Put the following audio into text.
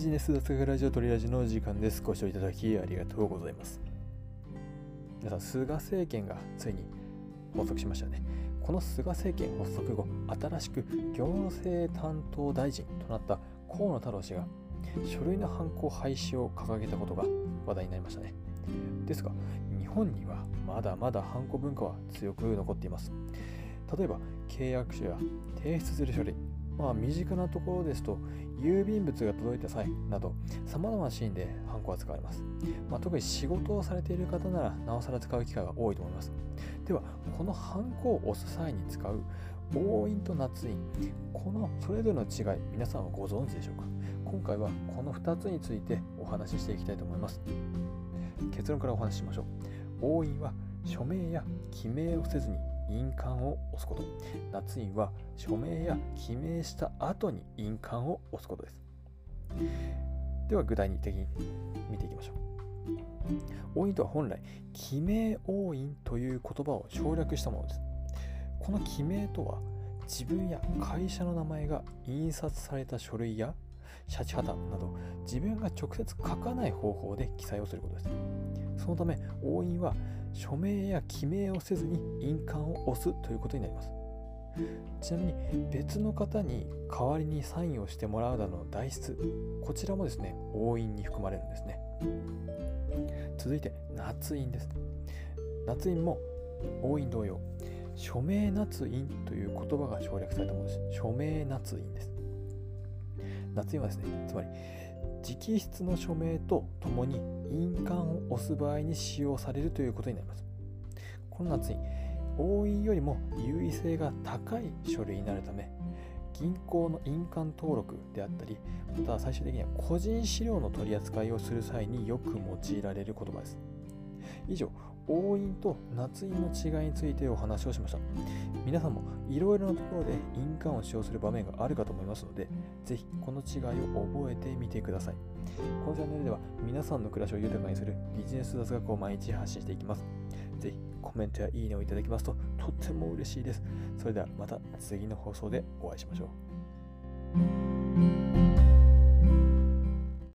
ジネス雑学ラジオトリラジの時間です。ご視聴いただきありがとうございます。皆さん、菅政権がついに発足しましたね。この菅政権発足後、新しく行政担当大臣となった河野太郎氏が書類の犯行廃止を掲げたことが話題になりましたね。ですが、日本にはまだまだ犯行文化は強く残っています。例えば、契約書や提出する書類、まあ、身近なところですと、郵便物が届いた際など、様々なシーンでハンコは使われます。まあ、特に仕事をされている方なら、なおさら使う機会が多いと思います。では、このハンコを押す際に使う押印と捺印、このそれぞれの違い、皆さんはご存知でしょうか？今回はこの2つについてお話ししていきたいと思います。結論からお話ししましょう。押印は署名や記名をせずに印鑑を押すこと。捺印は署名や記名した後に印鑑を押すことです。では具体的に見ていきましょう。押印とは本来、記名押印という言葉を省略したものです。この記名とは、自分や会社の名前が印刷された書類やシャチハタなど自分が直接書かない方法で記載をすることです。そのため、押印は署名や記名をせずに印鑑を押すということになります。ちなみに別の方に代わりにサインをしてもらうなどの代筆、こちらもですね、押印に含まれるんですね。続いて、捺印です。捺印も押印同様、署名捺印という言葉が省略されたものです。署名捺印です。捺印はですね、つまり直筆の署名とともに印鑑を押す場合に使用されるということになります。この夏に押印よりも優位性が高い書類になるため銀行の印鑑登録であったりまたは最終的には個人資料の取り扱いをする際によく用いられる言葉です。以上、押印と捺印の違いについてお話をしました。皆さんもいろいろなところで印鑑を使用する場面があるかと思いますので、ぜひこの違いを覚えてみてください。このチャンネルでは皆さんの暮らしを豊かにするビジネス雑学を毎日発信していきます。ぜひコメントやいいねをいただきますととっても嬉しいです。それではまた次の放送でお会いしましょう。